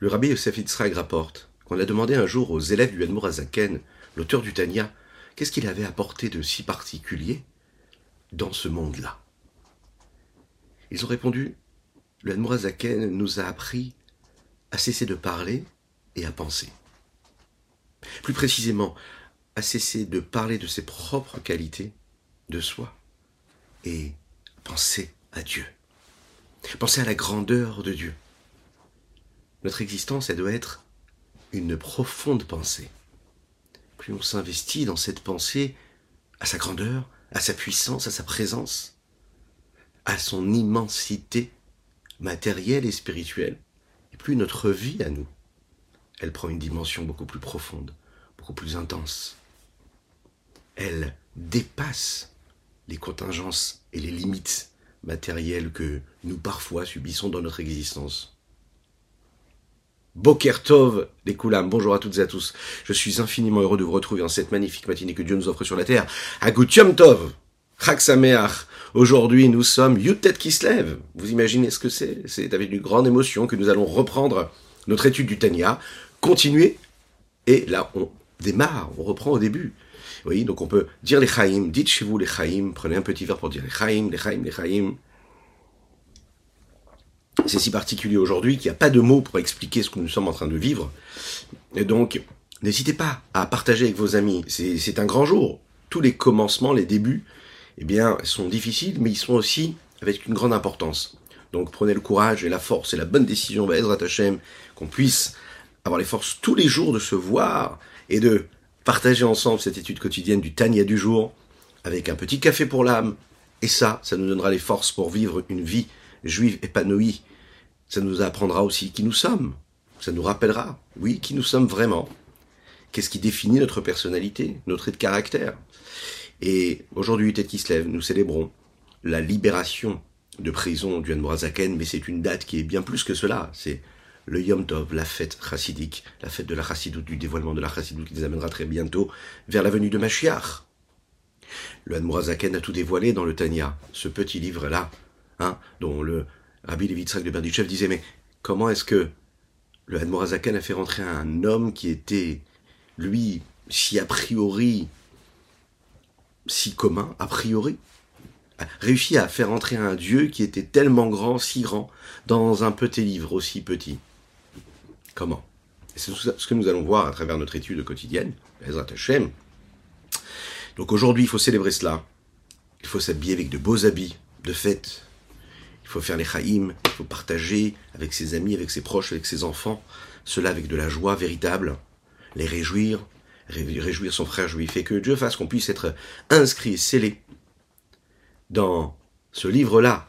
Le rabbi Yosef Yitzhak rapporte qu'on a demandé un jour aux élèves du Admour Azaken, l'auteur du Tanya, qu'est-ce qu'il avait apporté de si particulier dans ce monde-là. Ils ont répondu, le Admour Azaken nous a appris à cesser de parler et à penser. Plus précisément, à cesser de parler de ses propres qualités, de soi, et penser à Dieu. Penser à la grandeur de Dieu. Notre existence, elle doit être une profonde pensée. Plus on s'investit dans cette pensée, à sa grandeur, à sa puissance, à sa présence, à son immensité matérielle et spirituelle, et plus notre vie à nous, elle prend une dimension beaucoup plus profonde, beaucoup plus intense. Elle dépasse les contingences et les limites matérielles que nous parfois subissons dans notre existence. Bokertov, les Koulam, bonjour à toutes et à tous. Je suis infiniment heureux de vous retrouver en cette magnifique matinée que Dieu nous offre sur la terre. Agutium Tov. Aujourd'hui, nous sommes Yutet Kislev. Vous imaginez ce que c'est? C'est avec une grande émotion que nous allons reprendre notre étude du Tanya, continuer, et là, on démarre, on reprend au début. Oui, donc on peut dire les Chaim, dites chez vous les Chaim, prenez un petit verre pour dire les Chaim, les Chaim, les Chaim. C'est si particulier aujourd'hui qu'il n'y a pas de mots pour expliquer ce que nous sommes en train de vivre. Et donc, n'hésitez pas à partager avec vos amis. C'est un grand jour. Tous les commencements, les débuts, eh bien, sont difficiles, mais ils sont aussi avec une grande importance. Donc, prenez le courage et la force et la bonne décision, Ezrat Hashem, qu'on puisse avoir les forces tous les jours de se voir et de partager ensemble cette étude quotidienne du Tania du jour avec un petit café pour l'âme. Et ça, ça nous donnera les forces pour vivre une vie juive épanouie. Ça nous apprendra aussi qui nous sommes. Ça nous rappellera, oui, qui nous sommes vraiment. Qu'est-ce qui définit notre personnalité, notre trait de caractère. Et aujourd'hui, Tête qui se lève, nous célébrons la libération de prison du Hanmorazaken, mais c'est une date qui est bien plus que cela. C'est le Yom Tov, la fête chassidique, la fête de la chassidoute, du dévoilement de la chassidoute qui nous amènera très bientôt vers la venue de Mashiach. Le Hanmourazaken a tout dévoilé dans le Tanya, ce petit livre-là, hein, dont le Rabbi Levitzrak de Berdichev disait, mais comment est-ce que le Hanmourazaken a fait rentrer un homme qui était, lui, si a priori, si commun, a priori, réussi à faire entrer un Dieu qui était tellement grand, si grand, dans un petit livre aussi petit? Comment? C'est ce que nous allons voir à travers notre étude quotidienne, Ezrat Hashem. Donc aujourd'hui, il faut célébrer cela. Il faut s'habiller avec de beaux habits de fête. Il faut faire les chaïm, il faut partager avec ses amis, avec ses proches, avec ses enfants, cela avec de la joie véritable, les réjouir, réjouir son frère juif, et que Dieu fasse qu'on puisse être inscrit scellé dans ce livre-là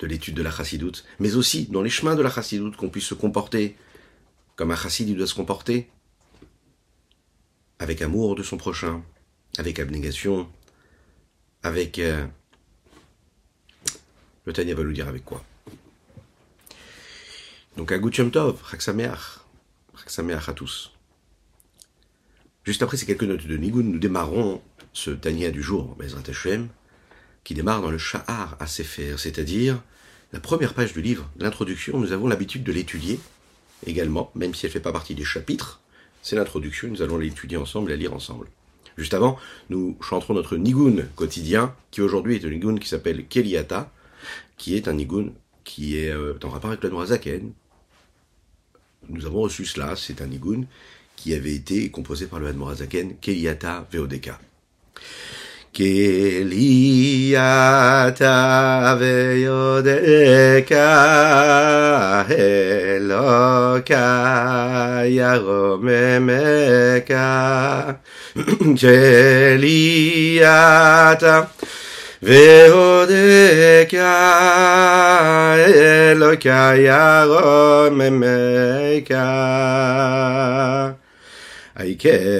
de l'étude de la chassidoute, mais aussi dans les chemins de la chassidoute, qu'on puisse se comporter comme un chassid, doit se comporter avec amour de son prochain, avec abnégation, avec... Euh, le Tanya va nous dire avec quoi? Donc, Agut Yom Tov, Chaksameach, Chaksameach à tous. Juste après ces quelques notes de Nigun, nous démarrons ce Tanya du jour, Bezrat Hashem, qui démarre dans le Sha'ar à c'est-à-dire la première page du livre, l'introduction, nous avons l'habitude de l'étudier également, même si elle ne fait pas partie des chapitres. C'est l'introduction, nous allons l'étudier ensemble la lire ensemble. Juste avant, nous chanterons notre nigun quotidien, qui aujourd'hui est un nigun qui s'appelle Keliata, qui est un nigun qui est euh, en rapport avec le Noazaken. Nous avons reçu cela, c'est un nigun qui avait été composé par le Hadmorazaken, Keliata Veodeka. Keliata Veodeka Eloka Yaromemeka Keliata Veodeka Eloka Yaromemeka Aikeliata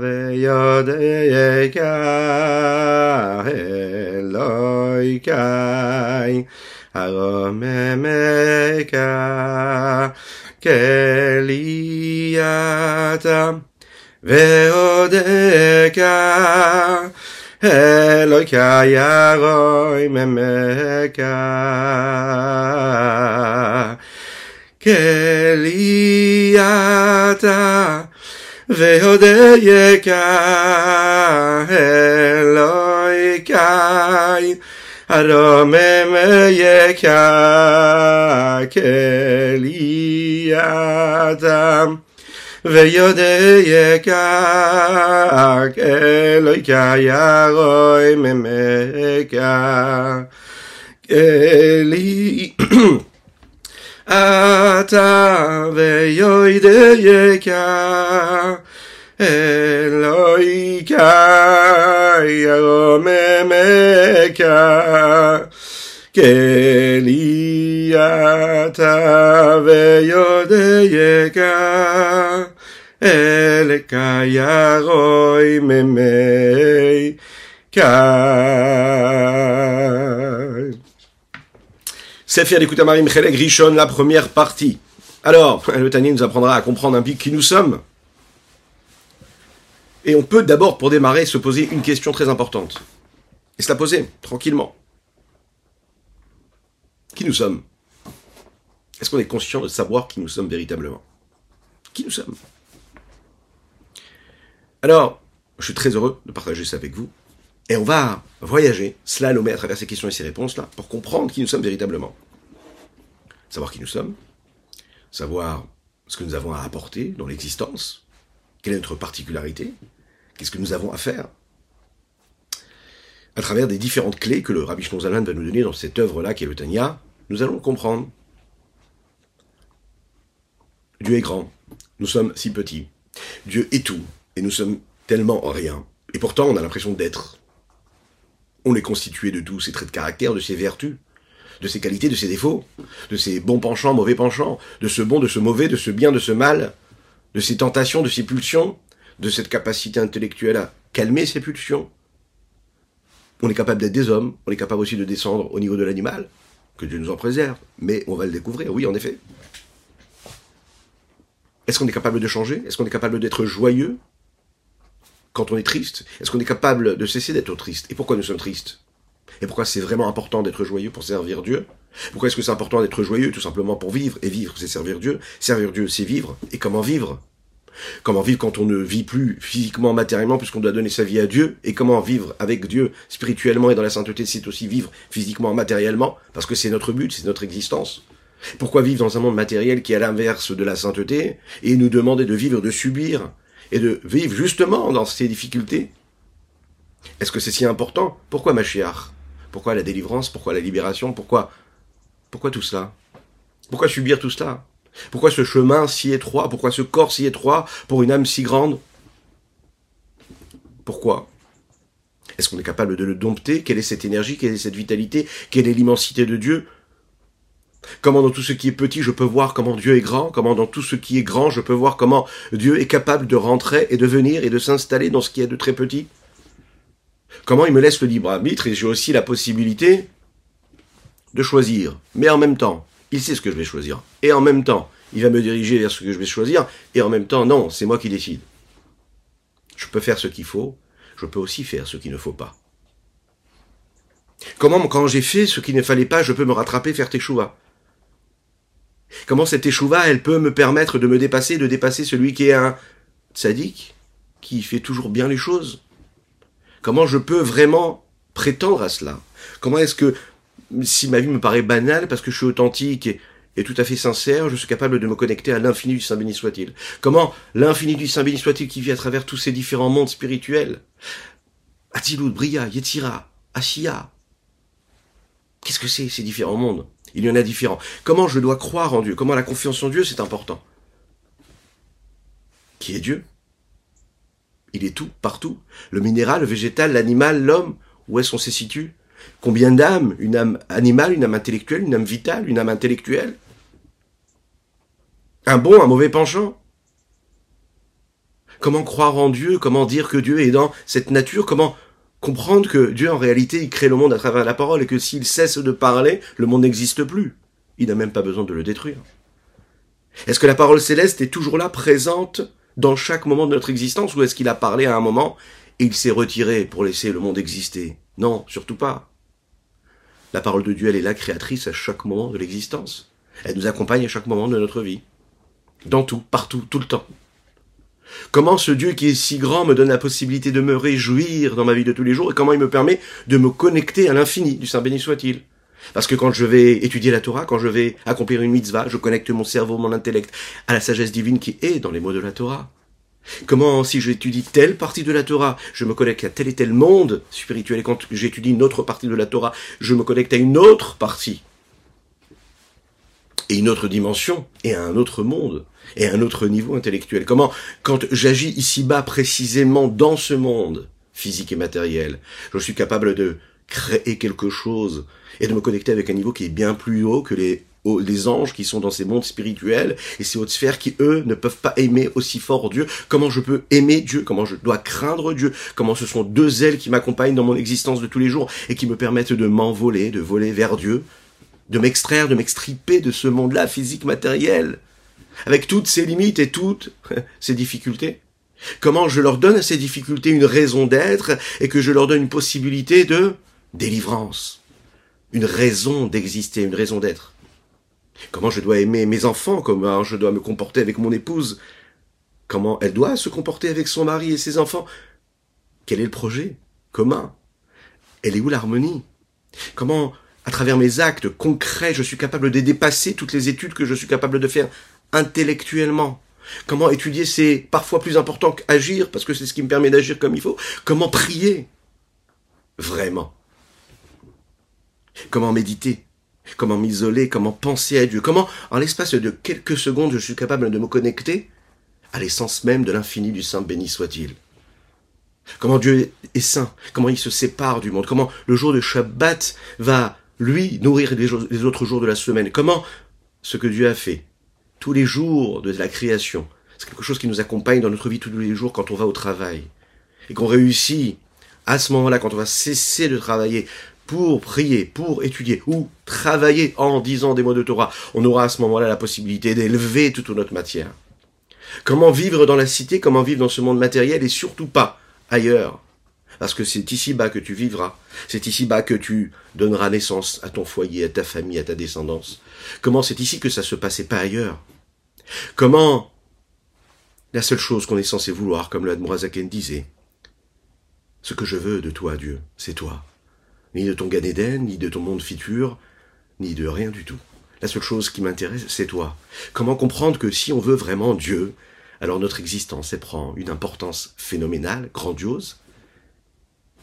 veyodeka Eloikai Aromemeka Keliata veodeka אלוהי כיירוי ממכה. כלי אתה ואודי יקה, אלוהי קי, הרומם יקה, כלי אתה. ויודייך אלוהיך ירוי ממך כלי אתה ויודייך אלוהיך ירוממך כלי אתה ויודייך אלך ירוי ממי Sefer Marim Chelek Rishon, la première partie. Alors, le Tani nous apprendra à comprendre un peu qui nous sommes. Et on peut d'abord, pour démarrer, se poser une question très importante. Et se la poser, tranquillement. Qui nous sommes Est-ce qu'on est conscient de savoir qui nous sommes véritablement Qui nous sommes Alors, je suis très heureux de partager ça avec vous. Et on va voyager, slalomer à travers ces questions et ces réponses-là, pour comprendre qui nous sommes véritablement. Savoir qui nous sommes, savoir ce que nous avons à apporter dans l'existence, quelle est notre particularité, qu'est-ce que nous avons à faire, à travers des différentes clés que le Rabbi Shlomo va nous donner dans cette œuvre-là qui est le Tanya, nous allons comprendre. Dieu est grand, nous sommes si petits. Dieu est tout, et nous sommes tellement rien. Et pourtant, on a l'impression d'être. On est constitué de tous ses traits de caractère, de ses vertus, de ses qualités, de ses défauts, de ses bons penchants, mauvais penchants, de ce bon, de ce mauvais, de ce bien, de ce mal, de ses tentations, de ses pulsions, de cette capacité intellectuelle à calmer ses pulsions. On est capable d'être des hommes, on est capable aussi de descendre au niveau de l'animal, que Dieu nous en préserve, mais on va le découvrir, oui, en effet. Est-ce qu'on est capable de changer? Est-ce qu'on est capable d'être joyeux? Quand on est triste Est-ce qu'on est capable de cesser d'être triste? Et pourquoi nous sommes tristes? Et pourquoi c'est vraiment important d'être joyeux pour servir Dieu? Pourquoi est-ce que c'est important d'être joyeux Tout simplement pour vivre? Et vivre, c'est servir Dieu. Servir Dieu, c'est vivre. Et comment vivre? Comment vivre quand on ne vit plus physiquement, matériellement, puisqu'on doit donner sa vie à Dieu? Et comment vivre avec Dieu spirituellement et dans la sainteté, c'est aussi vivre physiquement, matériellement, parce que c'est notre but, c'est notre existence. Pourquoi vivre dans un monde matériel qui est à l'inverse de la sainteté et nous demander de vivre, de subir et de vivre justement dans ces difficultés. Est-ce que c'est si important? Pourquoi Machiach Pourquoi la délivrance? Pourquoi la libération? Pourquoi Pourquoi tout cela? Pourquoi subir tout cela? Pourquoi ce chemin si étroit? Pourquoi ce corps si étroit pour une âme si grande? Pourquoi? Est-ce qu'on est capable de le dompter? Quelle est cette énergie? Quelle est cette vitalité? Quelle est l'immensité de Dieu? Comment dans tout ce qui est petit, je peux voir comment Dieu est grand, comment dans tout ce qui est grand, je peux voir comment Dieu est capable de rentrer et de venir et de s'installer dans ce qui est de très petit. Comment il me laisse le libre arbitre et j'ai aussi la possibilité de choisir. Mais en même temps, il sait ce que je vais choisir. Et en même temps, il va me diriger vers ce que je vais choisir. Et en même temps, non, c'est moi qui décide. Je peux faire ce qu'il faut, je peux aussi faire ce qu'il ne faut pas. Comment, quand j'ai fait ce qu'il ne fallait pas, je peux me rattraper, faire tes choix Comment cette échouva, elle peut me permettre de me dépasser, de dépasser celui qui est un sadique, qui fait toujours bien les choses? Comment je peux vraiment prétendre à cela? Comment est-ce que, si ma vie me paraît banale, parce que je suis authentique et, tout à fait sincère, je suis capable de me connecter à l'infini du Saint béni soit-il? Comment l'infini du Saint béni soit-il qui vit à travers tous ces différents mondes spirituels? Atilut, Bria, Yetzira, Ashia. Qu'est-ce que c'est ces différents mondes? Il y en a différents. Comment je dois croire en Dieu? Comment la confiance en Dieu, c'est important? Qui est Dieu? Il est tout, partout. Le minéral, le végétal, l'animal, l'homme, où est-ce qu'on se situe? Combien d'âmes? Une âme animale, une âme intellectuelle, une âme vitale, une âme intellectuelle? Un bon, un mauvais penchant? Comment croire en Dieu? Comment dire que Dieu est dans cette nature? Comment comprendre que Dieu, en réalité, il crée le monde à travers la parole et que s'il cesse de parler, le monde n'existe plus. Il n'a même pas besoin de le détruire. Est-ce que la parole céleste est toujours là, présente dans chaque moment de notre existence, ou est-ce qu'il a parlé à un moment et il s'est retiré pour laisser le monde exister? Non, surtout pas. La parole de Dieu, elle est là, créatrice à chaque moment de l'existence. Elle nous accompagne à chaque moment de notre vie. Dans tout, partout, tout le temps. Comment ce Dieu qui est si grand me donne la possibilité de me réjouir dans ma vie de tous les jours et comment il me permet de me connecter à l'infini du Saint béni soit-il. Parce que quand je vais étudier la Torah, quand je vais accomplir une mitzvah, je connecte mon cerveau, mon intellect à la sagesse divine qui est dans les mots de la Torah. Comment, si j'étudie telle partie de la Torah, je me connecte à tel et tel monde spirituel, et quand j'étudie une autre partie de la Torah, je me connecte à une autre partie, et une autre dimension, et un autre monde, et un autre niveau intellectuel. Comment, quand j'agis ici-bas précisément dans ce monde physique et matériel, je suis capable de créer quelque chose et de me connecter avec un niveau qui est bien plus haut que les, les anges qui sont dans ces mondes spirituels et ces hautes sphères qui, eux, ne peuvent pas aimer aussi fort Dieu. Comment je peux aimer Dieu? Comment je dois craindre Dieu? Comment ce sont deux ailes qui m'accompagnent dans mon existence de tous les jours et qui me permettent de m'envoler, de voler vers Dieu, de m'extraire, de m'extriper de ce monde-là physique matériel, avec toutes ses limites et toutes ses difficultés. Comment je leur donne à ces difficultés une raison d'être et que je leur donne une possibilité de délivrance, une raison d'exister, une raison d'être. Comment je dois aimer mes enfants, comment je dois me comporter avec mon épouse, comment elle doit se comporter avec son mari et ses enfants? Quel est le projet commun? Elle est où l'harmonie? Comment, à travers mes actes concrets, je suis capable de dépasser toutes les études que je suis capable de faire intellectuellement. Comment étudier, c'est parfois plus important qu'agir, parce que c'est ce qui me permet d'agir comme il faut. Comment prier? Vraiment. Comment méditer? Comment m'isoler? Comment penser à Dieu? Comment, en l'espace de quelques secondes, je suis capable de me connecter à l'essence même de l'infini du Saint béni soit-il. Comment Dieu est saint? Comment il se sépare du monde? Comment le jour de Shabbat va, lui, nourrir les autres jours de la semaine Comment? Ce que Dieu a fait tous les jours de la création, c'est quelque chose qui nous accompagne dans notre vie tous les jours quand on va au travail. Et qu'on réussit à ce moment-là, quand on va cesser de travailler pour prier, pour étudier, ou travailler en disant des mots de Torah, on aura à ce moment-là la possibilité d'élever toute notre matière. Comment vivre dans la cité, comment vivre dans ce monde matériel et surtout pas ailleurs? Parce que c'est ici-bas que tu vivras, c'est ici-bas que tu donneras naissance à ton foyer, à ta famille, à ta descendance. Comment c'est ici que ça se passait pas ailleurs? Comment la seule chose qu'on est censé vouloir, comme le Admorazaken disait, ce que je veux de toi, Dieu, c'est toi ni de ton Gan ni de ton monde futur, ni de rien du tout. La seule chose qui m'intéresse, c'est toi. Comment comprendre que si on veut vraiment Dieu, alors notre existence, elle prend une importance phénoménale, grandiose,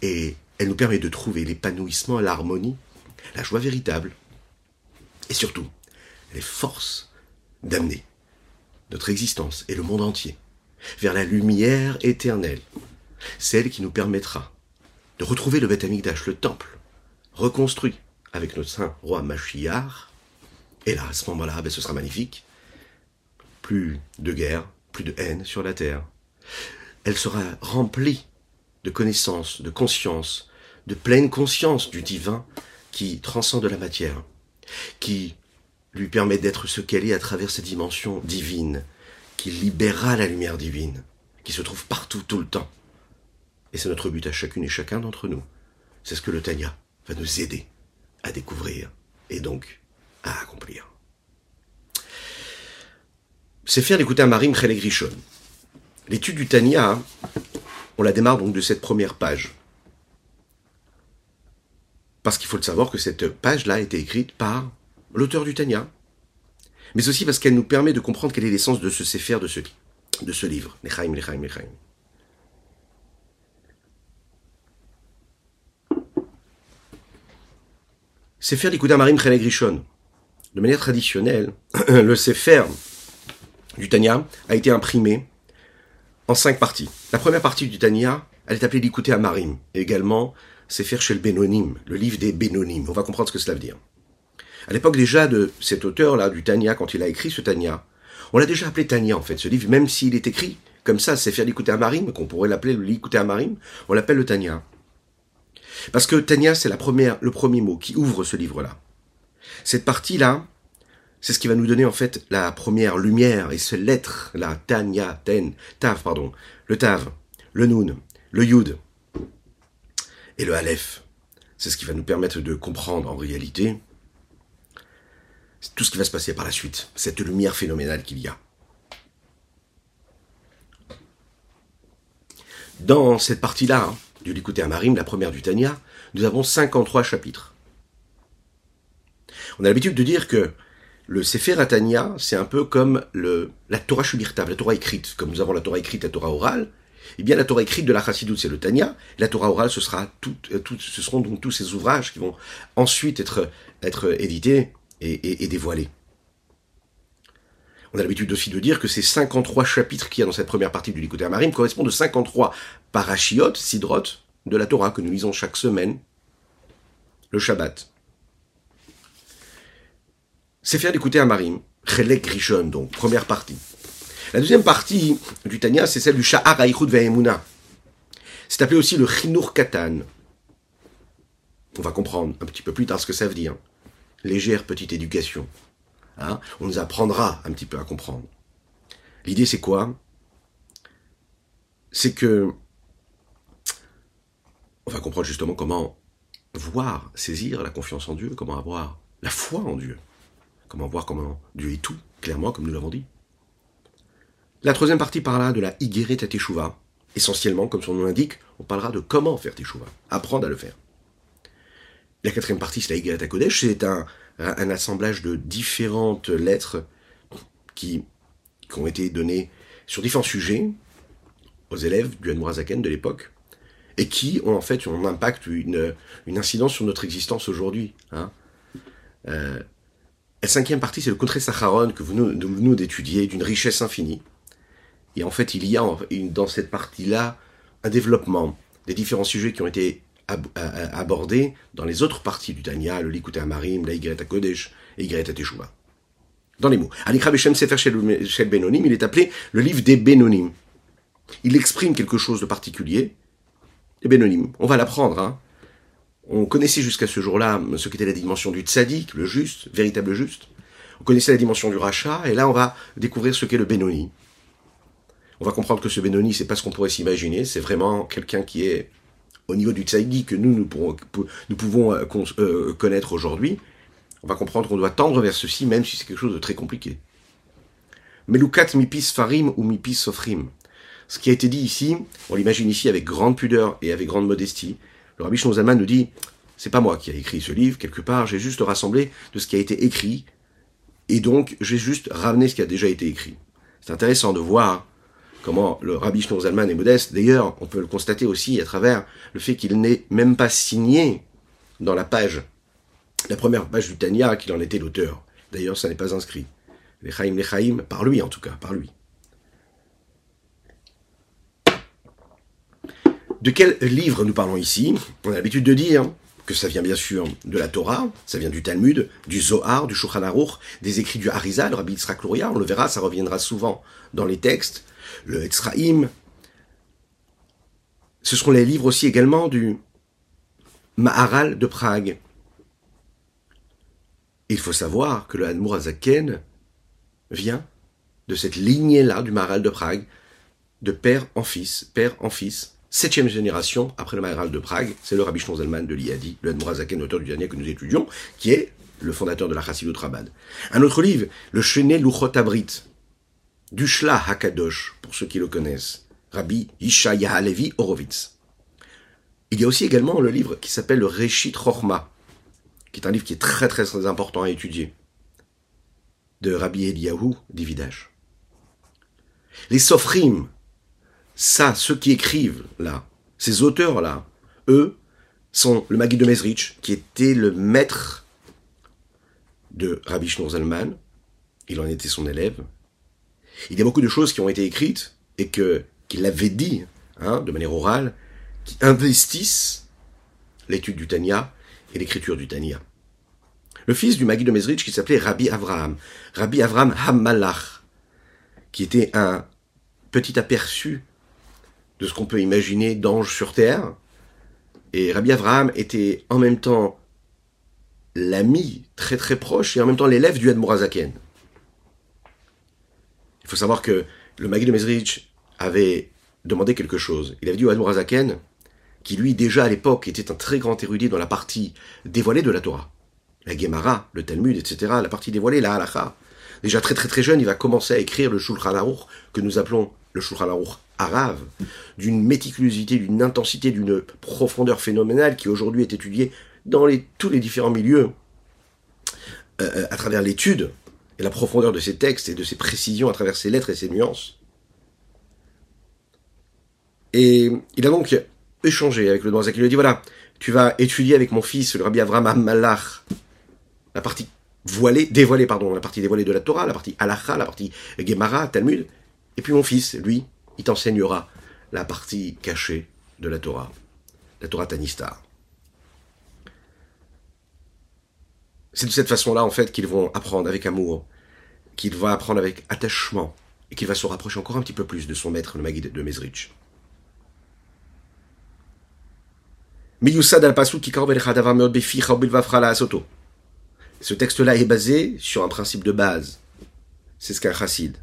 et elle nous permet de trouver l'épanouissement, l'harmonie, la joie véritable, et surtout, les forces d'amener notre existence et le monde entier vers la lumière éternelle, celle qui nous permettra de retrouver le Beth le temple, reconstruit avec notre saint roi Machiar. Et là, à ce moment-là, ben, ce sera magnifique. Plus de guerre, plus de haine sur la terre. Elle sera remplie de connaissances, de conscience, de pleine conscience du divin qui transcende la matière, qui lui permet d'être ce qu'elle est à travers cette dimension divine, qui libérera la lumière divine, qui se trouve partout, tout le temps. Et c'est notre but à chacune et chacun d'entre nous. C'est ce que le Tanya va nous aider à découvrir et donc à accomplir. C'est faire d'écouter un Marim Grishon. L'étude du Tanya, on la démarre donc de cette première page. Parce qu'il faut le savoir que cette page-là a été écrite par l'auteur du Tanya, mais aussi parce qu'elle nous permet de comprendre quelle est l'essence de ce Sefer, de ce, de ce livre. Nechaim, Nechaim, Nechaim. Sefer d'Ikuda Marim Grishon. De manière traditionnelle, le Sefer du Tanya a été imprimé en cinq parties. La première partie du Tanya, elle est appelée l'Ikuté Amarim, et également Sefer Shel Benonim, le livre des Benonim. On va comprendre ce que cela veut dire. À l'époque déjà de cet auteur-là, du Tanya, quand il a écrit ce Tanya, on l'a déjà appelé Tanya en fait, ce livre, même s'il est écrit comme ça, Sefer l'Ikuté Amarim, qu'on pourrait l'appeler l'Ikuté Amarim, on l'appelle le Tanya. Parce que Tania, c'est la première, le premier mot qui ouvre ce livre-là. Cette partie-là, c'est ce qui va nous donner en fait la première lumière et ce lettre, la Tanya, Ten, Tav, pardon, le Tav, le Nun, le Yud et le Aleph. C'est ce qui va nous permettre de comprendre en réalité tout ce qui va se passer par la suite, cette lumière phénoménale qu'il y a. Dans cette partie-là hein, du Likuté Amarim, la première du Tanya, nous avons 53 chapitres. On a l'habitude de dire que le Sefer Atania, c'est un peu comme la Torah Shubirtav, la Torah écrite. Comme nous avons la Torah écrite, la Torah orale, eh bien la Torah écrite de la Chassidut, c'est le Tanya. La Torah orale, ce, sera tout, euh, tout, ce seront donc tous ces ouvrages qui vont ensuite être, être édités et, dévoilés. On a l'habitude aussi de dire que ces 53 chapitres qu'il y a dans cette première partie du Likuté Amarim correspondent aux 53 parachiotes, sidrot, de la Torah que nous lisons chaque semaine, le Shabbat. C'est faire d'écouter Amarim, Chelek Rishon, donc première partie. La deuxième partie du Tanya, c'est celle du Sha'ar Aïchud Ve'emuna. C'est appelé aussi le Chinur Katan. On va comprendre un petit peu plus tard ce que ça veut dire. Légère petite éducation. Hein on nous apprendra un petit peu à comprendre. L'idée c'est quoi? C'est que on va comprendre justement comment voir, saisir la confiance en Dieu, comment avoir la foi en Dieu, comment voir comment Dieu est tout, clairement, comme nous l'avons dit. La troisième partie parlera de la Igeret Teshuva. Essentiellement, comme son nom l'indique, on parlera de comment faire Teshuva, apprendre à le faire. La quatrième partie, c'est la Igeret Kodesh, c'est un, assemblage de différentes lettres qui, ont été données sur différents sujets aux élèves du Hanmurazaken de l'époque, et qui ont en fait un impact, une, une incidence sur notre existence aujourd'hui. Hein. Euh, la cinquième partie, c'est le Contre Sacharon que nous, nous d'étudier, d'une richesse infinie. Et en fait, il y a dans cette partie-là un développement des différents sujets qui ont été abordés dans les autres parties du Tanya, le Likuté Amarim, la Yigret Kodesh et Yigret Teshuvah. Dans les mots. Anikra Beshem Sefer Shel Benonim, il est appelé le livre des Benonim. Il exprime quelque chose de particulier, les Benonim. On va l'apprendre. Hein. On connaissait jusqu'à ce jour-là ce qu'était la dimension du tzaddik, le juste, véritable juste. On connaissait la dimension du rachat, et là on va découvrir ce qu'est le Benoni. On va comprendre que ce Benoni, c'est pas ce qu'on pourrait s'imaginer, c'est vraiment quelqu'un qui est au niveau du tzaddik que nous, nous, pouvons euh, euh, connaître aujourd'hui. On va comprendre qu'on doit tendre vers ceci, même si c'est quelque chose de très compliqué. Melukat mipis farim ou mipis sofrim. Ce qui a été dit ici, on l'imagine ici avec grande pudeur et avec grande modestie. Le Rabbi Zalman nous dit, c'est pas moi qui ai écrit ce livre, quelque part, j'ai juste rassemblé de ce qui a été écrit, et donc j'ai juste ramené ce qui a déjà été écrit. C'est intéressant de voir comment le Rabbi Zalman est modeste. D'ailleurs, on peut le constater aussi à travers le fait qu'il n'est même pas signé dans la page, la première page du Tanya, qu'il en était l'auteur. D'ailleurs, ça n'est pas inscrit. Les Chaim, les Chaim, par lui en tout cas, par lui. De quel livre nous parlons ici? On a l'habitude de dire que ça vient bien sûr de la Torah, ça vient du Talmud, du Zohar, du Shulchan Aruch, des écrits du Harizal, le Rabbi Yitzhak on le verra, ça reviendra souvent dans les textes, le Etzraïm. Ce seront les livres aussi également du Maharal de Prague. Il faut savoir que le Hadmour Azaken vient de cette lignée-là du Maharal de Prague, de père en fils, père en fils, septième génération après le Maharal de Prague, c'est le Rabbi Zalman de l'Iadi, le Admorazaken, auteur du dernier que nous étudions, qui est le fondateur de la Chassidut Rabad. Un autre livre, le Chené Luchot Abrit, du Shla Hakadosh, pour ceux qui le connaissent, Rabbi Isha Yahalevi Horowitz. Il y a aussi également le livre qui s'appelle le Reshit Rochma, qui est un livre qui est très très très important à étudier, de Rabbi Eliyahu Dividash. Les Sofrim, ça, ceux qui écrivent là, ces auteurs-là, eux, sont le Magui de Mezrich, qui était le maître de Rabbi Shneur Zalman. Il en était son élève. Il y a beaucoup de choses qui ont été écrites et que qu'il avait dit, hein, de manière orale, qui investissent l'étude du Tanya et l'écriture du Tanya. Le fils du Magui de Mezrich qui s'appelait Rabbi Avraham, Rabbi Avraham Hammalach, qui était un petit aperçu de ce qu'on peut imaginer d'ange sur terre. Et Rabbi Avraham était en même temps l'ami très très proche et en même temps l'élève du Admorazaken. Il faut savoir que le Magui de Mezrich avait demandé quelque chose. Il avait dit au Admorazaken, qui lui déjà à l'époque était un très grand érudit dans la partie dévoilée de la Torah. la Gemara, le Talmud, etc., la partie dévoilée, la Halacha. Déjà très très très jeune, il va commencer à écrire le Shulchan Aruch, que nous appelons le Shulchan Aruch arabe, d'une méticulosité, d'une intensité, d'une profondeur phénoménale qui aujourd'hui est étudiée dans tous les différents milieux, euh, euh, à travers l'étude et la profondeur de ses textes et de ses précisions à travers ses lettres et ses nuances. Et il a donc échangé avec le Noazak. Il lui a dit voilà, tu vas étudier avec mon fils, le Rabbi Avram Malach, la partie voilée, dévoilée, pardon, la partie dévoilée de la Torah, la partie halacha, la partie Gemara, Talmud. Et puis mon fils, lui, il t'enseignera la partie cachée de la Torah, la Torah Tanistar. C'est de cette façon-là, en fait, qu'ils vont apprendre avec amour, qu'il va apprendre avec attachement, et qu'il va se rapprocher encore un petit peu plus de son maître, le Maguide de Mezrich. Ce texte-là est basé sur un principe de base. C'est ce qu'un chassid.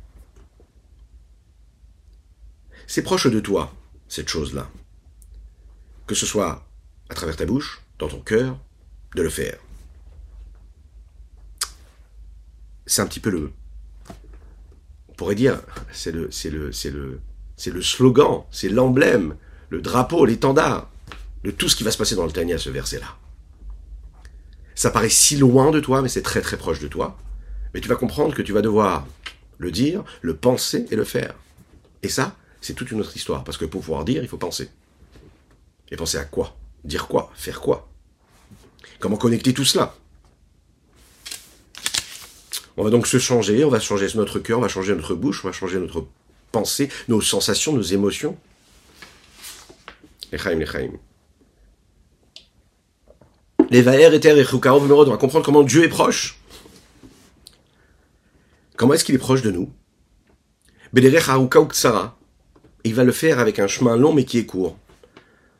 C'est proche de toi, cette chose-là. Que ce soit à travers ta bouche, dans ton cœur, de le faire. C'est un petit peu le. On pourrait dire, c'est le, c'est le, c'est le, c'est le slogan, c'est l'emblème, le drapeau, l'étendard de tout ce qui va se passer dans le Tania, ce verset-là. Ça paraît si loin de toi, mais c'est très très proche de toi. Mais tu vas comprendre que tu vas devoir le dire, le penser et le faire. Et ça, c'est toute une autre histoire, parce que pour pouvoir dire, il faut penser. Et penser à quoi? Dire quoi? Faire quoi? Comment connecter tout cela? On va donc se changer, on va changer notre cœur, on va changer notre bouche, on va changer notre pensée, nos sensations, nos émotions. Lechaim, lechaim. Les Vaer, Eter et Chukarov on va comprendre comment Dieu est proche. Comment est-ce qu'il est proche de nous? Il va le faire avec un chemin long mais qui est court.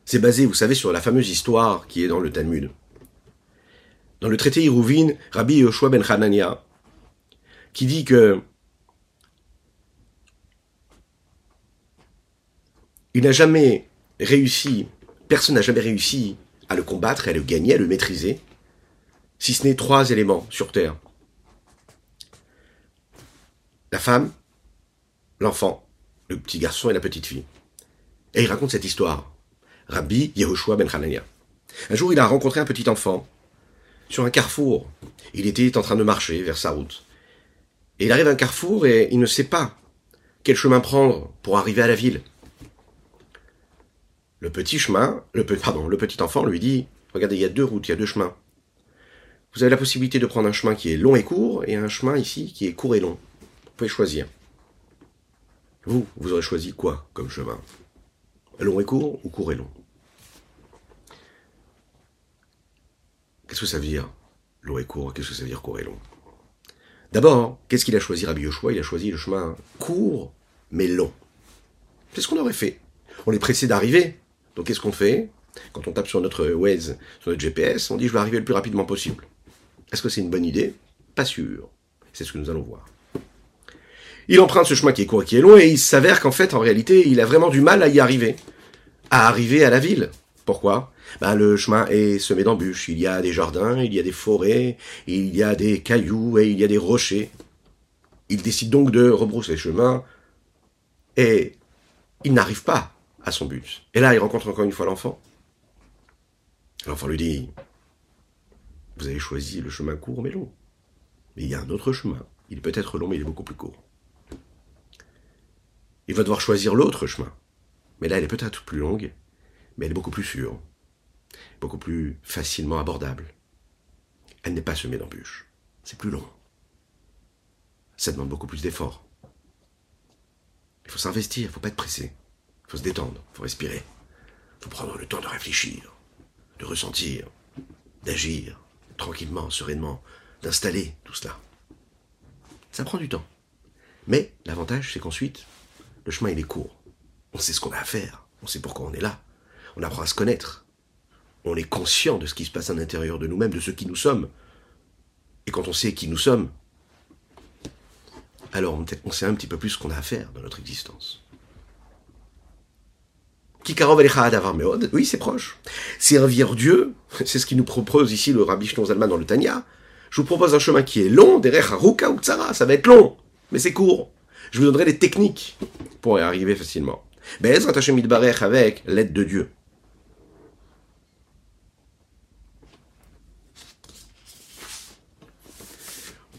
C'est basé, vous savez, sur la fameuse histoire qui est dans le Talmud. Dans le traité Iruvin, Rabbi Yoshua ben Hanania, qui dit que il n'a jamais réussi, personne n'a jamais réussi à le combattre, à le gagner, à le maîtriser, si ce n'est trois éléments sur Terre. La femme, l'enfant, le petit garçon et la petite fille. Et il raconte cette histoire. Rabbi Yehoshua ben Hanania. Un jour, il a rencontré un petit enfant sur un carrefour. Il était en train de marcher vers sa route. Et il arrive à un carrefour et il ne sait pas quel chemin prendre pour arriver à la ville. Le petit chemin, le, pardon, le petit enfant lui dit, regardez, il y a deux routes, il y a deux chemins. Vous avez la possibilité de prendre un chemin qui est long et court et un chemin ici qui est court et long. Vous pouvez choisir. Vous, vous aurez choisi quoi comme chemin? Long et court ou court et long? Qu'est-ce que ça veut dire long et court? Qu'est-ce que ça veut dire court et long? D'abord, qu'est-ce qu'il a choisi? Rabbi Yoshua Il a choisi le chemin court mais long. C'est ce qu'on aurait fait. On est pressé d'arriver, donc qu'est-ce qu'on fait? Quand on tape sur notre Waze, sur notre GPS, on dit je vais arriver le plus rapidement possible. Est-ce que c'est une bonne idée? Pas sûr. C'est ce que nous allons voir. Il emprunte ce chemin qui est court et qui est long, et il s'avère qu'en fait, en réalité, il a vraiment du mal à y arriver. À arriver à la ville. Pourquoi? Ben, Le chemin est semé d'embûches. Il y a des jardins, il y a des forêts, il y a des cailloux et il y a des rochers. Il décide donc de rebrousser chemin, et il n'arrive pas à son but. Et là, il rencontre encore une fois l'enfant. L'enfant lui dit, vous avez choisi le chemin court mais long. Mais il y a un autre chemin. Il est peut-être long, mais il est beaucoup plus court. Il va devoir choisir l'autre chemin. Mais là, elle est peut-être plus longue, mais elle est beaucoup plus sûre, beaucoup plus facilement abordable. Elle n'est pas semée d'embûches. C'est plus long. Ça demande beaucoup plus d'efforts. Il faut s'investir, il ne faut pas être pressé faut se détendre, faut respirer. faut prendre le temps de réfléchir, de ressentir, d'agir tranquillement, sereinement, d'installer tout cela. Ça prend du temps. Mais l'avantage, c'est qu'ensuite, le chemin, il est court. On sait ce qu'on a à faire. On sait pourquoi on est là. On apprend à se connaître. On est conscient de ce qui se passe à l'intérieur de nous-mêmes, de ce qui nous sommes. Et quand on sait qui nous sommes, alors on sait un petit peu plus ce qu'on a à faire dans notre existence. Oui, c'est proche. Servir Dieu, c'est ce qui nous propose ici le Rabbi Shlomo Zalman dans le Tanya. Je vous propose un chemin qui est long, derrière Haruka ou Tsara, ça va être long, mais c'est court. Je vous donnerai des techniques pour y arriver facilement. Bezrat Hashem Midbarech avec l'aide de Dieu.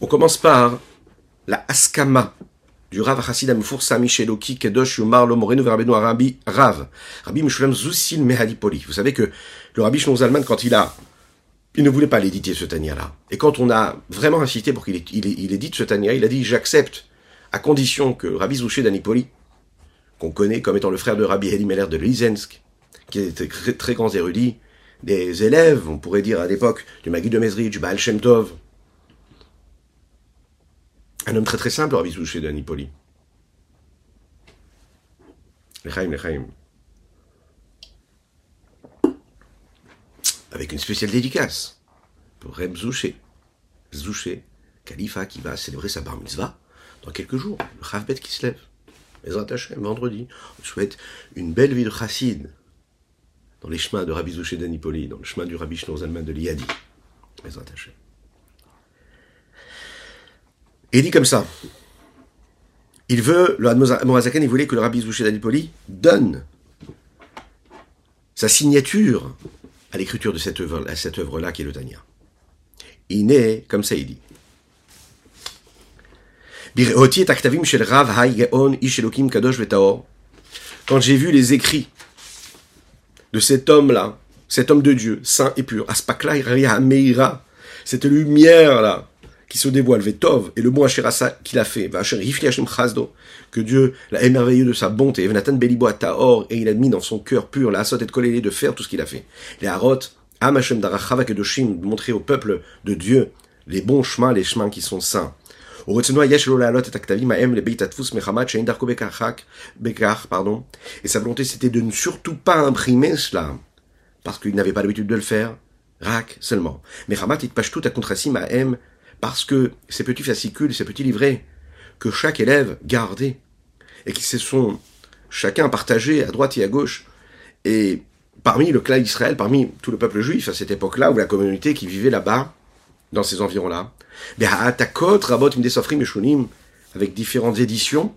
On commence par la Askama du Rav Chassid Amfoursa Sheloki Kedosh Yomar Lo Moreno Verabeno Arabi Rav. Rabbi Meshulam Zusil Mehalipoli. Vous savez que le Rabbi Shlomo Zalman, quand il a il ne voulait pas l'éditer ce Tania-là. Et quand on a vraiment insisté pour qu'il édite ce Tania, il a dit j'accepte à condition que Rabbi Zouché d'Anipoli, qu'on connaît comme étant le frère de Rabbi Meller de Lysensk, qui était très, très grands érudits, des élèves, on pourrait dire à l'époque, du Magui de Mezri, du Baal Shem Tov, un homme très très simple, Rabbi Zouché d'Anipoli. Lechaim, Lechaim. avec une spéciale dédicace pour Reb Zouché. Zouché, Khalifa qui va célébrer sa bar mitzvah dans quelques jours, le Chavbet qui se lève. Les Hashem, vendredi. On souhaite une belle vie de chassid dans les chemins de Rabbi Zouché d'Anipoli, dans le chemin du Rabbi Zalman de l'Iadi. Les Hashem. Et il dit comme ça. Il veut, le Morazakan, il voulait que le Rabbi Zouché d'Anipoli donne sa signature à l'écriture de cette œuvre, à cette œuvre-là qui est le Tania. Il naît, comme ça il dit. Quand j'ai vu les écrits de cet homme-là, cet homme de Dieu, saint et pur, cette lumière-là, qui se dévoile, Vetov, et le mot Asherasa qu'il a fait, que Dieu l'a émerveillé de sa bonté, Venatan Belibo Taor, et il a mis dans son cœur pur, la Asot et Kolélé de faire tout ce qu'il a fait. Les Harot, Am Hashem Darachava Kedoshim, de montrer au peuple de Dieu les bons chemins, les chemins qui sont saints. Et sa volonté c'était de ne surtout pas imprimer cela, parce qu'il n'avait pas l'habitude de le faire, Rak seulement. Mechamat it Pashtout Akontrasim Aem, parce que ces petits fascicules, ces petits livrets que chaque élève gardait et qui se sont chacun partagés à droite et à gauche, et parmi le clan d'Israël, parmi tout le peuple juif à cette époque-là, ou la communauté qui vivait là-bas, dans ces environs-là, avec différentes éditions,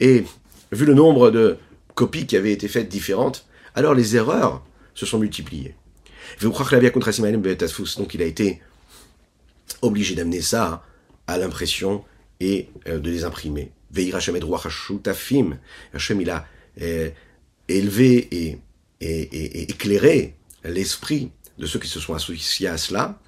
et vu le nombre de copies qui avaient été faites différentes, alors les erreurs se sont multipliés. Donc il a été obligé d'amener ça à l'impression et euh, de les imprimer. Hachem il a euh, élevé et, et, éclairé l'esprit de ceux qui se sont associés à cela.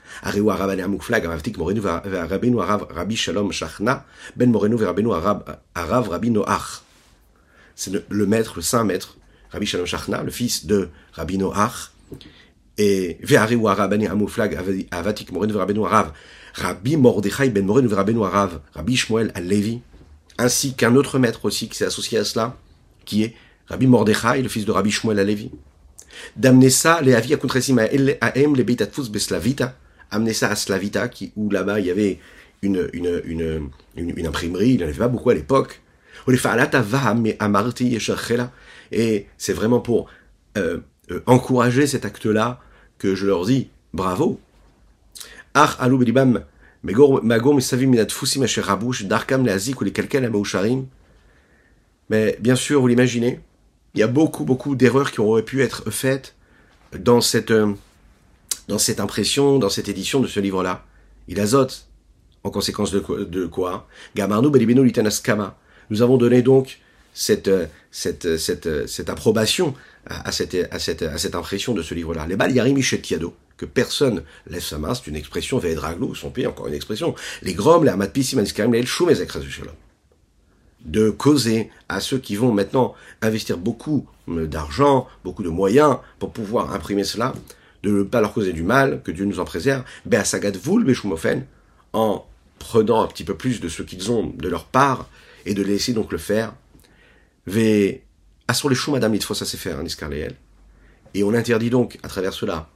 C'est le maître, le saint maître, Rabbi Shalom Shachna, le fils de Rabbi Noach, et Arabani Avatik Arav, Rabbi Mordechai ben Arav, Rabbi al-Levi, ainsi qu'un autre maître aussi qui s'est associé à cela, qui est Rabbi Mordechai, le fils de Rabbi Shmuel al-Levi. D'amener ça, les avis à Aem, les Beitatfus Beslavita, amener ça à Slavita, qui, où là-bas il y avait une, une, une, une, une imprimerie, il n'y en avait pas beaucoup à l'époque. Et c'est vraiment pour euh, euh, encourager cet acte-là que je leur dis bravo. Mais bien sûr, vous l'imaginez, il y a beaucoup, beaucoup d'erreurs qui auraient pu être faites dans cette, euh, dans cette impression, dans cette édition de ce livre-là. Il azote. En conséquence de quoi, de quoi? Nous avons donné donc cette, euh, cette, cette, cette approbation à, cette, à, cette, à cette impression de ce livre-là. Les bal yarim tiado, que personne lève sa main, c'est une expression, ve'edraglo, son pays, encore une expression. Les grom, les amatpissim, les el shum, de causer à ceux qui vont maintenant investir beaucoup d'argent, beaucoup de moyens pour pouvoir imprimer cela, de ne pas leur causer du mal, que Dieu nous en préserve, vul beshumofen, en prenant un petit peu plus de ce qu'ils ont de leur part, et de laisser donc le faire, ve sur les choux, Madame Litfos, ça sait faire, un iscarléel. Et on interdit donc, à travers cela,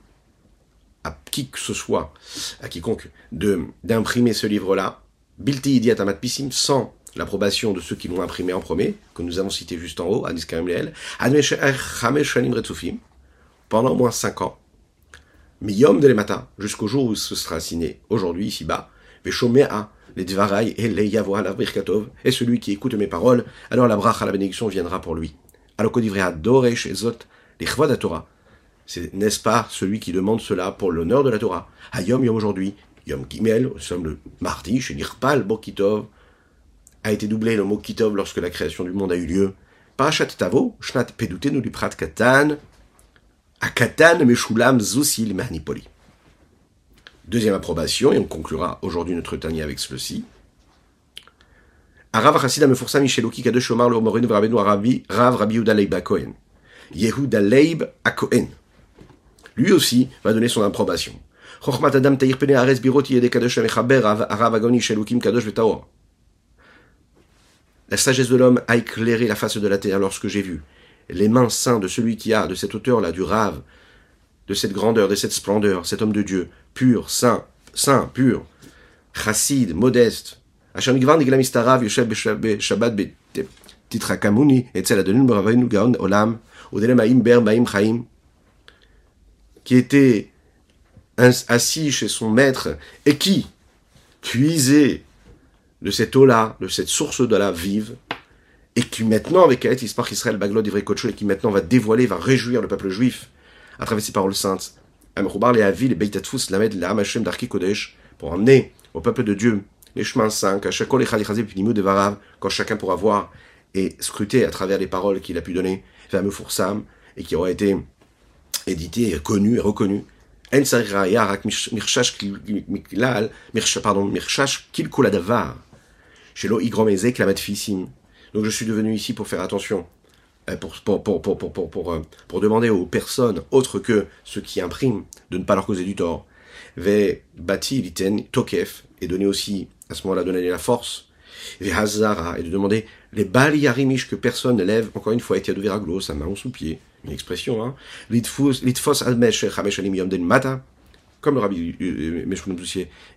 à qui que ce soit, à quiconque, d'imprimer ce livre-là, bilti idiat pissim, sans l'approbation de ceux qui l'ont imprimé en premier, que nous avons cité juste en haut, Anis Karim pendant au moins 5 ans, Miyom de matin, jusqu'au jour où ce sera signé, aujourd'hui, ici-bas, Veshomea, les Dvarai et les Yavoa la Birkatov, et celui qui écoute mes paroles, alors la bracha, la bénédiction viendra pour lui. Alors qu'au Doresh et Zot, les Torah, c'est, n'est-ce pas, celui qui demande cela pour l'honneur de la Torah. Hayom Yom aujourd'hui, Yom Gimel, nous sommes le mardi, chez Nirpal Bokitov, a été doublé le mot Kitov lorsque la création du monde a eu lieu. Parashat Tavo, Shnat Pedutenu Liprat Katan, Akatan Meshulam Zusil Mahnipoli. Deuxième approbation, et on conclura aujourd'hui notre tania avec ceci. Arav Chassida Mefoursa Micheloki Kadosh Omar le Morenu Rabenu Arabi Rav Rabbi Yehuda Leib Akohen. Yehuda Leib Akohen. Lui aussi va donner son approbation. Chochmat Adam Taïr Pene Ares Biroti Yede Kadosh Mechaber Arav Agoni Shelukim Kadosh Vetaor. La sagesse de l'homme a éclairé la face de la terre lorsque j'ai vu les mains saintes de celui qui a, de cette hauteur-là, du rave, de cette grandeur, de cette splendeur, cet homme de Dieu, pur, saint, saint, pur, chassid, modeste, qui était assis chez son maître et qui puisait de cette eau-là, de cette source de la vive, et qui maintenant, avec Aet Ispach Israël Baglod Ivre et qui maintenant va dévoiler, va réjouir le peuple juif à travers ses paroles saintes. les Avi, les Beitatfus, Lamed, les Hamachem d'Arki Kodesh, pour emmener au peuple de Dieu les chemins saints, quand chacun pourra voir et scruter à travers les paroles qu'il a pu donner, fameux Foursam, et qui aura été édité, et et reconnu. Pardon, chez l'eau Igromezek, la Fissim, donc je suis devenu ici pour faire attention, euh, pour, pour, pour, euh, pour demander aux personnes autres que ceux qui impriment de ne pas leur causer du tort. Ve bati liten tokef, et donner aussi, à ce moment-là, donner la force. Ve hazara, et de demander les bali yarimish que personne ne lève, encore une fois, et de veraglo, sa main sous pied, une expression, hein. Litfos almesh chamesh alim yom den mata, comme le rabbi euh, Meshounem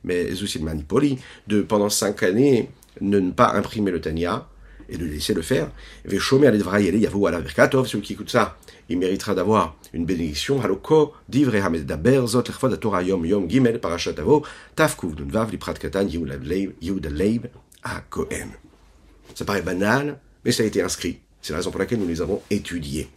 mais Zoussi de Manipoli, de pendant cinq années ne pas imprimer le Tanya, et de laisser le faire. Celui qui écoute ça, il méritera d'avoir une bénédiction. Haloko, divre hamedaber, zot lechvod Torah yom yom gimel parashat avo, tafkuv dunvav liprat katan yehuda leib à Kohen. Ça paraît banal, mais ça a été inscrit. C'est la raison pour laquelle nous les avons étudiés.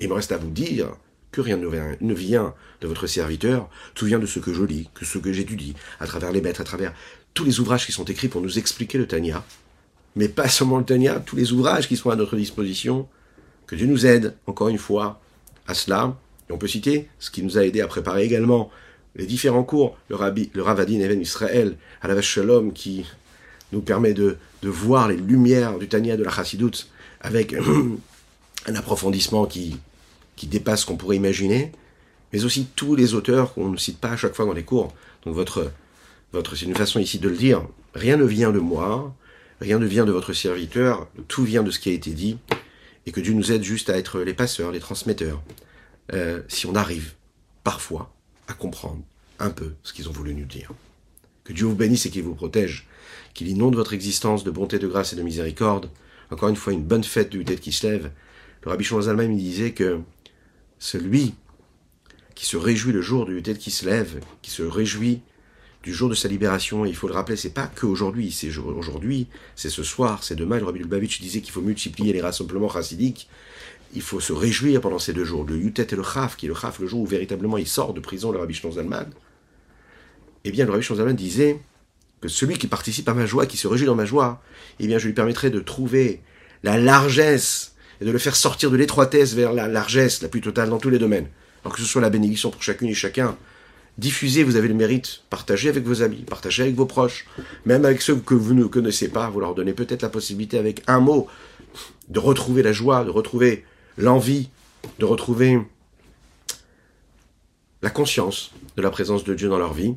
Il me reste à vous dire que rien ne vient de votre serviteur, tout vient de ce que je lis, que ce que j'étudie, à travers les maîtres, à travers tous les ouvrages qui sont écrits pour nous expliquer le Tanya, mais pas seulement le Tania, tous les ouvrages qui sont à notre disposition. Que Dieu nous aide, encore une fois, à cela. Et on peut citer ce qui nous a aidé à préparer également les différents cours, le, Rabbi, le Ravadin Even Israël, à la Shalom, qui nous permet de, de voir les lumières du Tania de la Chassidoute avec un approfondissement qui, qui dépasse ce qu'on pourrait imaginer, mais aussi tous les auteurs qu'on ne cite pas à chaque fois dans les cours. Donc votre, votre, c'est une façon ici de le dire, rien ne vient de moi, Rien ne vient de votre serviteur, tout vient de ce qui a été dit, et que Dieu nous aide juste à être les passeurs, les transmetteurs, euh, si on arrive parfois à comprendre un peu ce qu'ils ont voulu nous dire. Que Dieu vous bénisse et qu'il vous protège, qu'il inonde votre existence de bonté, de grâce et de miséricorde. Encore une fois, une bonne fête du tête qui se lève. Le rabbi Shlomo me disait que celui qui se réjouit le jour du tête qui se lève, qui se réjouit du jour de sa libération. il faut le rappeler, c'est pas qu'aujourd'hui, c'est aujourd'hui, c'est ce soir, c'est demain. Le Rabbi Lubavitch disait qu'il faut multiplier les rassemblements chassidiques. Il faut se réjouir pendant ces deux jours. Le Yutet et le Chaf, qui est le Chaf, le jour où véritablement il sort de prison, le Rabbi Shlonzalman. Eh bien, le Rabbi Shlonzalman disait que celui qui participe à ma joie, qui se réjouit dans ma joie, eh bien, je lui permettrai de trouver la largesse et de le faire sortir de l'étroitesse vers la largesse la plus totale dans tous les domaines. Alors que ce soit la bénédiction pour chacune et chacun, diffusez, vous avez le mérite, partagez avec vos amis, partagez avec vos proches, même avec ceux que vous ne connaissez pas, vous leur donnez peut-être la possibilité avec un mot de retrouver la joie, de retrouver l'envie, de retrouver la conscience de la présence de Dieu dans leur vie.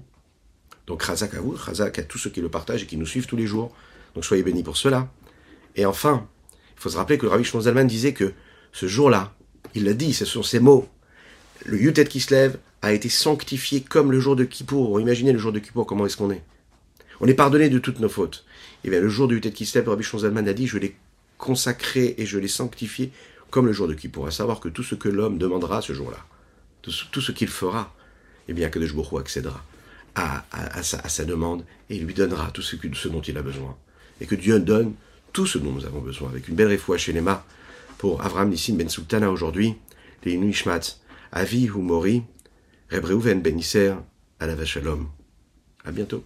Donc Razak à vous, Razak à tous ceux qui le partagent et qui nous suivent tous les jours. Donc soyez bénis pour cela. Et enfin, il faut se rappeler que le Rabbi Shlomo disait que ce jour-là, il l'a dit, ce sont ces mots, le Yutet qui se lève, a été sanctifié comme le jour de Kippour. Imaginez le jour de Kippour, comment est-ce qu'on est On est pardonné de toutes nos fautes. eh bien, le jour du Tet Kislev, Rabbi Zalman a dit, je l'ai consacré et je l'ai sanctifié comme le jour de Kippour, à savoir que tout ce que l'homme demandera ce jour-là, tout ce, qu'il fera, eh bien, que Baruch accédera à, sa, demande et lui donnera tout ce, ce, dont il a besoin. Et que Dieu donne tout ce dont nous avons besoin, avec une belle réfoua chez Lema, pour Avram Nissim Ben Sultana aujourd'hui, les Inuishmat, Avi ou Mori, Rebreuven Ben Isser, à la À bientôt.